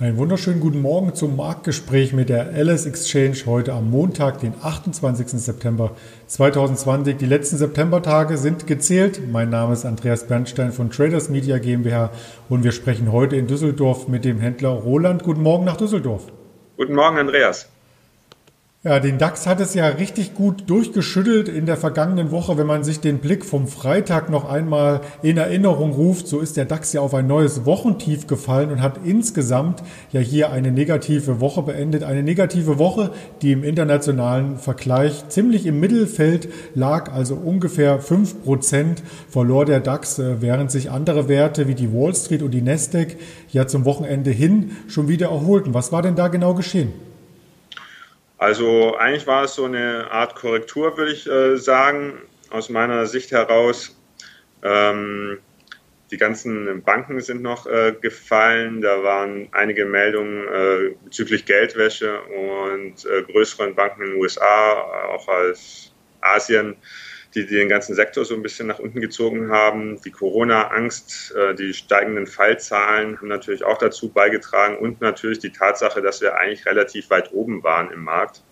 Einen wunderschönen guten Morgen zum Marktgespräch mit der LS Exchange heute am Montag, den 28. September 2020. Die letzten Septembertage sind gezählt. Mein Name ist Andreas Bernstein von Traders Media GmbH und wir sprechen heute in Düsseldorf mit dem Händler Roland. Guten Morgen nach Düsseldorf. Guten Morgen, Andreas. Ja, den DAX hat es ja richtig gut durchgeschüttelt in der vergangenen Woche. Wenn man sich den Blick vom Freitag noch einmal in Erinnerung ruft, so ist der DAX ja auf ein neues Wochentief gefallen und hat insgesamt ja hier eine negative Woche beendet. Eine negative Woche, die im internationalen Vergleich ziemlich im Mittelfeld lag, also ungefähr fünf Prozent verlor der DAX, äh, während sich andere Werte wie die Wall Street und die Nasdaq ja zum Wochenende hin schon wieder erholten. Was war denn da genau geschehen? Also eigentlich war es so eine Art Korrektur, würde ich äh, sagen, aus meiner Sicht heraus. Ähm, die ganzen Banken sind noch äh, gefallen. Da waren einige Meldungen äh, bezüglich Geldwäsche und äh, größeren Banken in den USA, auch aus Asien, die den ganzen Sektor so ein bisschen nach unten gezogen haben. Die Corona-Angst, äh, die steigenden Fallzahlen haben natürlich auch dazu beigetragen und natürlich die Tatsache, dass wir eigentlich relativ weit oben waren im Markt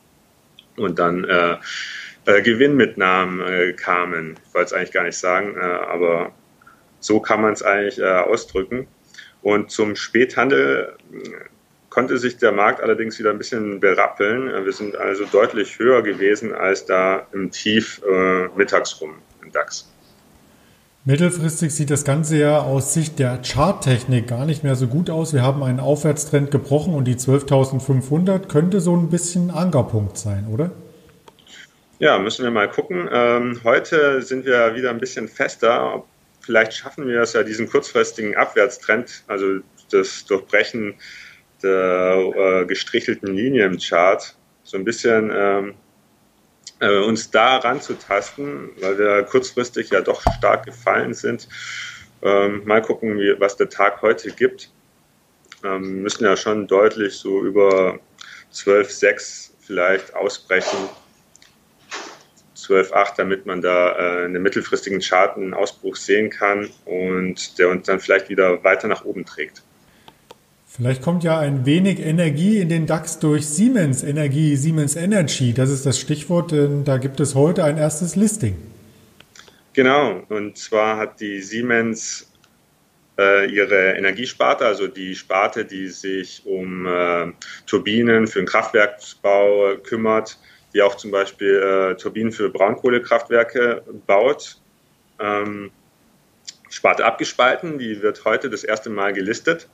und dann äh, äh, Gewinnmitnahmen äh, kamen. Ich wollte es eigentlich gar nicht sagen, äh, aber so kann man es eigentlich äh, ausdrücken. Und zum Späthandel konnte sich der Markt allerdings wieder ein bisschen berappeln. Wir sind also deutlich höher gewesen als da im Tief äh, mittags rum im DAX. Mittelfristig sieht das Ganze ja aus Sicht der Charttechnik gar nicht mehr so gut aus. Wir haben einen Aufwärtstrend gebrochen und die 12.500 könnte so ein bisschen Ankerpunkt sein, oder? Ja, müssen wir mal gucken. Ähm, heute sind wir wieder ein bisschen fester. Vielleicht schaffen wir es ja, diesen kurzfristigen Abwärtstrend, also das Durchbrechen der äh, gestrichelten Linie im Chart, so ein bisschen ähm, äh, uns da ranzutasten, weil wir kurzfristig ja doch stark gefallen sind. Ähm, mal gucken, wie, was der Tag heute gibt. Ähm, müssen ja schon deutlich so über 12,6 vielleicht ausbrechen. 12,8, damit man da äh, in den mittelfristigen Chart einen Ausbruch sehen kann und der uns dann vielleicht wieder weiter nach oben trägt. Vielleicht kommt ja ein wenig Energie in den DAX durch Siemens Energie, Siemens Energy. Das ist das Stichwort, denn da gibt es heute ein erstes Listing. Genau, und zwar hat die Siemens äh, ihre Energiesparte, also die Sparte, die sich um äh, Turbinen für den Kraftwerksbau kümmert, die auch zum Beispiel äh, Turbinen für Braunkohlekraftwerke baut. Ähm, Sparte abgespalten, die wird heute das erste Mal gelistet.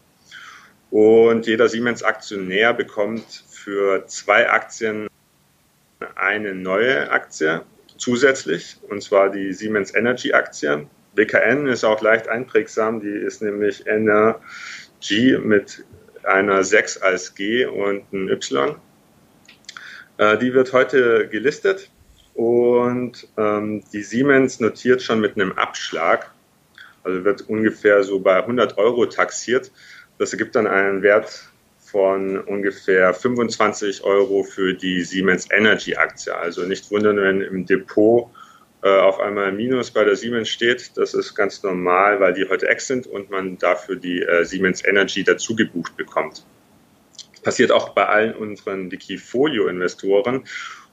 Und jeder Siemens-Aktionär bekommt für zwei Aktien eine neue Aktie zusätzlich, und zwar die Siemens Energy Aktie. BKN ist auch leicht einprägsam, die ist nämlich Energy mit einer 6 als G und ein Y. Äh, die wird heute gelistet und ähm, die Siemens notiert schon mit einem Abschlag, also wird ungefähr so bei 100 Euro taxiert. Das ergibt dann einen Wert von ungefähr 25 Euro für die Siemens Energy Aktie. Also nicht wundern, wenn im Depot äh, auf einmal ein Minus bei der Siemens steht. Das ist ganz normal, weil die heute ex sind und man dafür die äh, Siemens Energy dazu gebucht bekommt. Passiert auch bei allen unseren Wikifolio-Investoren.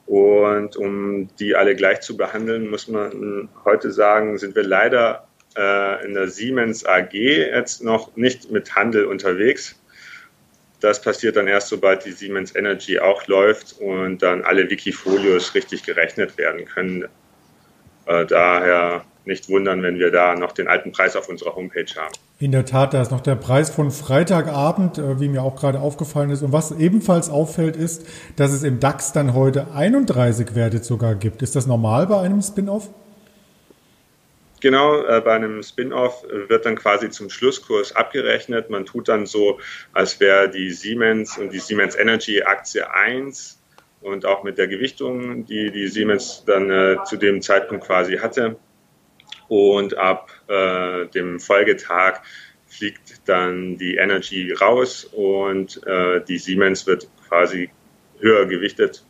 Und um die alle gleich zu behandeln, muss man heute sagen, sind wir leider äh, in der Siemens AG jetzt noch nicht mit Handel unterwegs. Das passiert dann erst, sobald die Siemens Energy auch läuft und dann alle Wikifolios richtig gerechnet werden können. Äh, daher nicht wundern, wenn wir da noch den alten Preis auf unserer Homepage haben. In der Tat, da ist noch der Preis von Freitagabend, äh, wie mir auch gerade aufgefallen ist. Und was ebenfalls auffällt, ist, dass es im DAX dann heute 31 Werte sogar gibt. Ist das normal bei einem Spin-off? Genau, äh, bei einem Spin-off wird dann quasi zum Schlusskurs abgerechnet. Man tut dann so, als wäre die Siemens und die Siemens Energy Aktie 1 und auch mit der Gewichtung, die die Siemens dann äh, zu dem Zeitpunkt quasi hatte. Und ab äh, dem Folgetag fliegt dann die Energy raus und äh, die Siemens wird quasi höher gewichtet,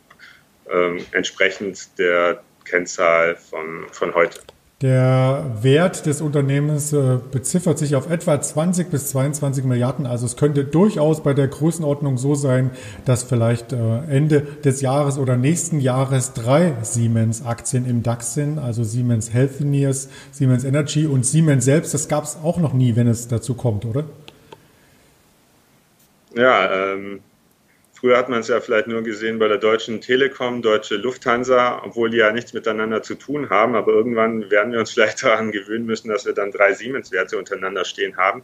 ähm, entsprechend der Kennzahl von, von heute. Der Wert des Unternehmens äh, beziffert sich auf etwa 20 bis 22 Milliarden. Also es könnte durchaus bei der Größenordnung so sein, dass vielleicht äh, Ende des Jahres oder nächsten Jahres drei Siemens-Aktien im DAX sind. Also Siemens Healthineers, Siemens Energy und Siemens selbst. Das gab es auch noch nie, wenn es dazu kommt, oder? Ja, ähm, Früher hat man es ja vielleicht nur gesehen bei der Deutschen Telekom, Deutsche Lufthansa, obwohl die ja nichts miteinander zu tun haben. Aber irgendwann werden wir uns vielleicht daran gewöhnen müssen, dass wir dann drei Siemens-Werte untereinander stehen haben.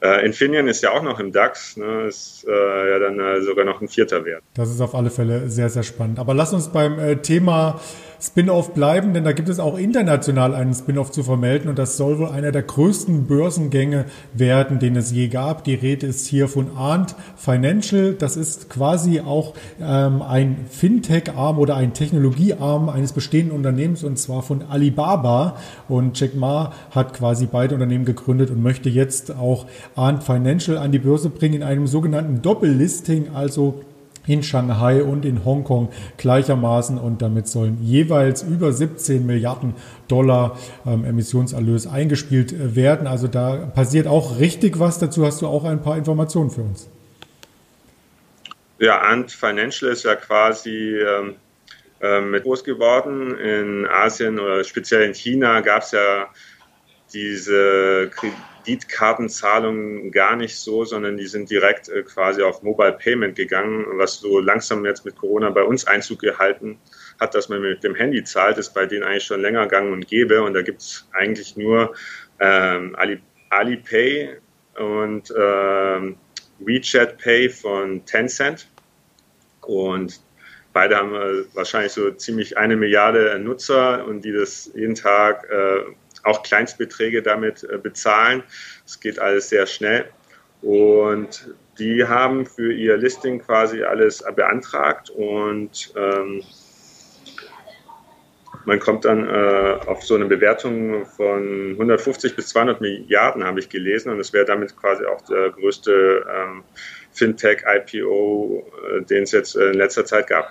Äh, Infineon ist ja auch noch im DAX, ne, ist äh, ja dann äh, sogar noch ein vierter Wert. Das ist auf alle Fälle sehr, sehr spannend. Aber lass uns beim äh, Thema Spin-off bleiben, denn da gibt es auch international einen Spin-off zu vermelden und das soll wohl einer der größten Börsengänge werden, den es je gab. Die Rede ist hier von Arndt Financial. Das ist quasi auch ähm, ein Fintech-Arm oder ein Technologie-Arm eines bestehenden Unternehmens und zwar von Alibaba. Und Jack Ma hat quasi beide Unternehmen gegründet und möchte jetzt auch Arndt Financial an die Börse bringen in einem sogenannten Doppellisting, also in Shanghai und in Hongkong gleichermaßen und damit sollen jeweils über 17 Milliarden Dollar ähm, Emissionserlös eingespielt äh, werden. Also da passiert auch richtig was. Dazu hast du auch ein paar Informationen für uns. Ja, Ant Financial ist ja quasi ähm, äh, mit groß geworden. In Asien oder speziell in China gab es ja diese Kreditkartenzahlungen gar nicht so, sondern die sind direkt äh, quasi auf Mobile Payment gegangen, was so langsam jetzt mit Corona bei uns Einzug gehalten hat, dass man mit dem Handy zahlt, ist bei denen eigentlich schon länger gang und gäbe. Und da gibt es eigentlich nur ähm, Ali, Alipay und ähm, WeChat Pay von Tencent. Und beide haben äh, wahrscheinlich so ziemlich eine Milliarde Nutzer und die das jeden Tag äh, auch Kleinstbeträge damit äh, bezahlen. Es geht alles sehr schnell. Und die haben für ihr Listing quasi alles beantragt und ähm, man kommt dann äh, auf so eine Bewertung von 150 bis 200 Milliarden, habe ich gelesen, und es wäre damit quasi auch der größte ähm, Fintech-IPO, äh, den es jetzt in letzter Zeit gab.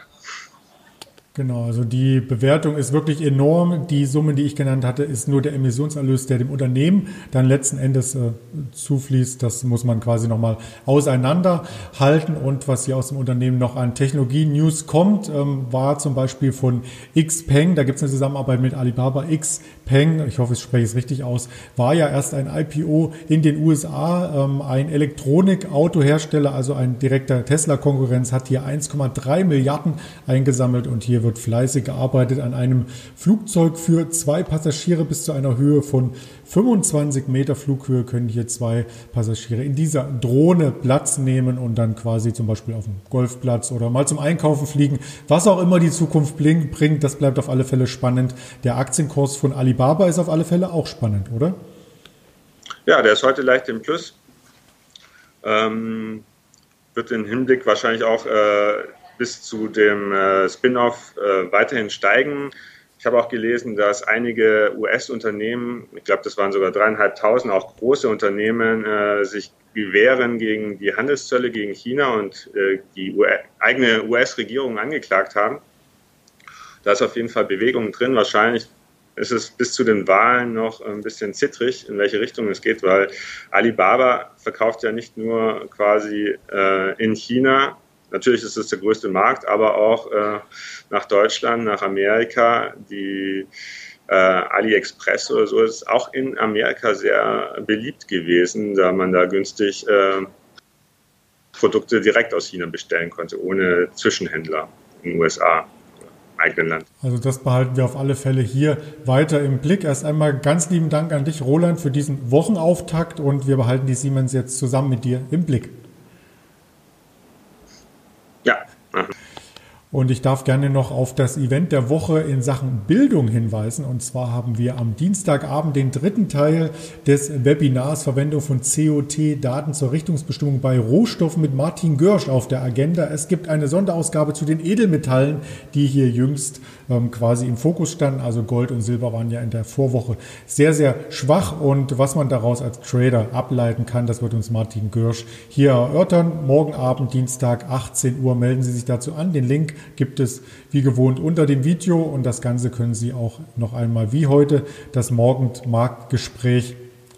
Genau, also die Bewertung ist wirklich enorm. Die Summe, die ich genannt hatte, ist nur der Emissionserlös, der dem Unternehmen dann letzten Endes äh, zufließt. Das muss man quasi nochmal auseinanderhalten. Und was hier aus dem Unternehmen noch an Technologie-News kommt, ähm, war zum Beispiel von Xpeng. Da gibt es eine Zusammenarbeit mit Alibaba. Xpeng, ich hoffe, ich spreche es richtig aus, war ja erst ein IPO in den USA. Ähm, ein Elektronik-Autohersteller, also ein direkter Tesla-Konkurrenz, hat hier 1,3 Milliarden eingesammelt und hier wird fleißig gearbeitet an einem Flugzeug für zwei Passagiere bis zu einer Höhe von 25 Meter Flughöhe können hier zwei Passagiere in dieser Drohne Platz nehmen und dann quasi zum Beispiel auf dem Golfplatz oder mal zum Einkaufen fliegen. Was auch immer die Zukunft bringt, das bleibt auf alle Fälle spannend. Der Aktienkurs von Alibaba ist auf alle Fälle auch spannend, oder? Ja, der ist heute leicht im Plus. Ähm, wird im Hinblick wahrscheinlich auch äh, bis zu dem äh, Spin-off äh, weiterhin steigen. Ich habe auch gelesen, dass einige US-Unternehmen, ich glaube, das waren sogar dreieinhalbtausend, auch große Unternehmen, äh, sich wehren gegen die Handelszölle gegen China und äh, die US eigene US-Regierung angeklagt haben. Da ist auf jeden Fall Bewegung drin. Wahrscheinlich ist es bis zu den Wahlen noch ein bisschen zittrig, in welche Richtung es geht, weil Alibaba verkauft ja nicht nur quasi äh, in China Natürlich ist es der größte Markt, aber auch äh, nach Deutschland, nach Amerika, die äh, AliExpress oder so ist auch in Amerika sehr beliebt gewesen, da man da günstig äh, Produkte direkt aus China bestellen konnte, ohne Zwischenhändler in den USA. Eigenen Land. Also das behalten wir auf alle Fälle hier weiter im Blick. Erst einmal ganz lieben Dank an dich, Roland, für diesen Wochenauftakt und wir behalten die Siemens jetzt zusammen mit dir im Blick. Yeah. Uh -huh. Und ich darf gerne noch auf das Event der Woche in Sachen Bildung hinweisen. Und zwar haben wir am Dienstagabend den dritten Teil des Webinars Verwendung von COT-Daten zur Richtungsbestimmung bei Rohstoffen mit Martin Görsch auf der Agenda. Es gibt eine Sonderausgabe zu den Edelmetallen, die hier jüngst ähm, quasi im Fokus standen. Also Gold und Silber waren ja in der Vorwoche sehr, sehr schwach. Und was man daraus als Trader ableiten kann, das wird uns Martin Görsch hier erörtern. Morgen Abend, Dienstag, 18 Uhr, melden Sie sich dazu an. Den Link gibt es wie gewohnt unter dem Video und das Ganze können Sie auch noch einmal wie heute das Morgenmarktgespräch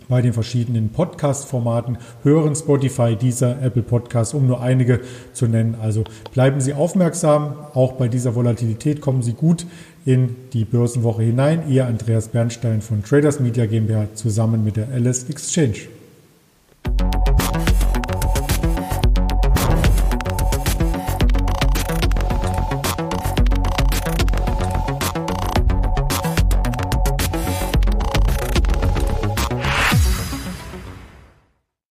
bei den verschiedenen Podcast-Formaten hören, Spotify, dieser Apple Podcast, um nur einige zu nennen. Also bleiben Sie aufmerksam, auch bei dieser Volatilität kommen Sie gut in die Börsenwoche hinein. Ihr Andreas Bernstein von Traders Media GmbH zusammen mit der Alice Exchange.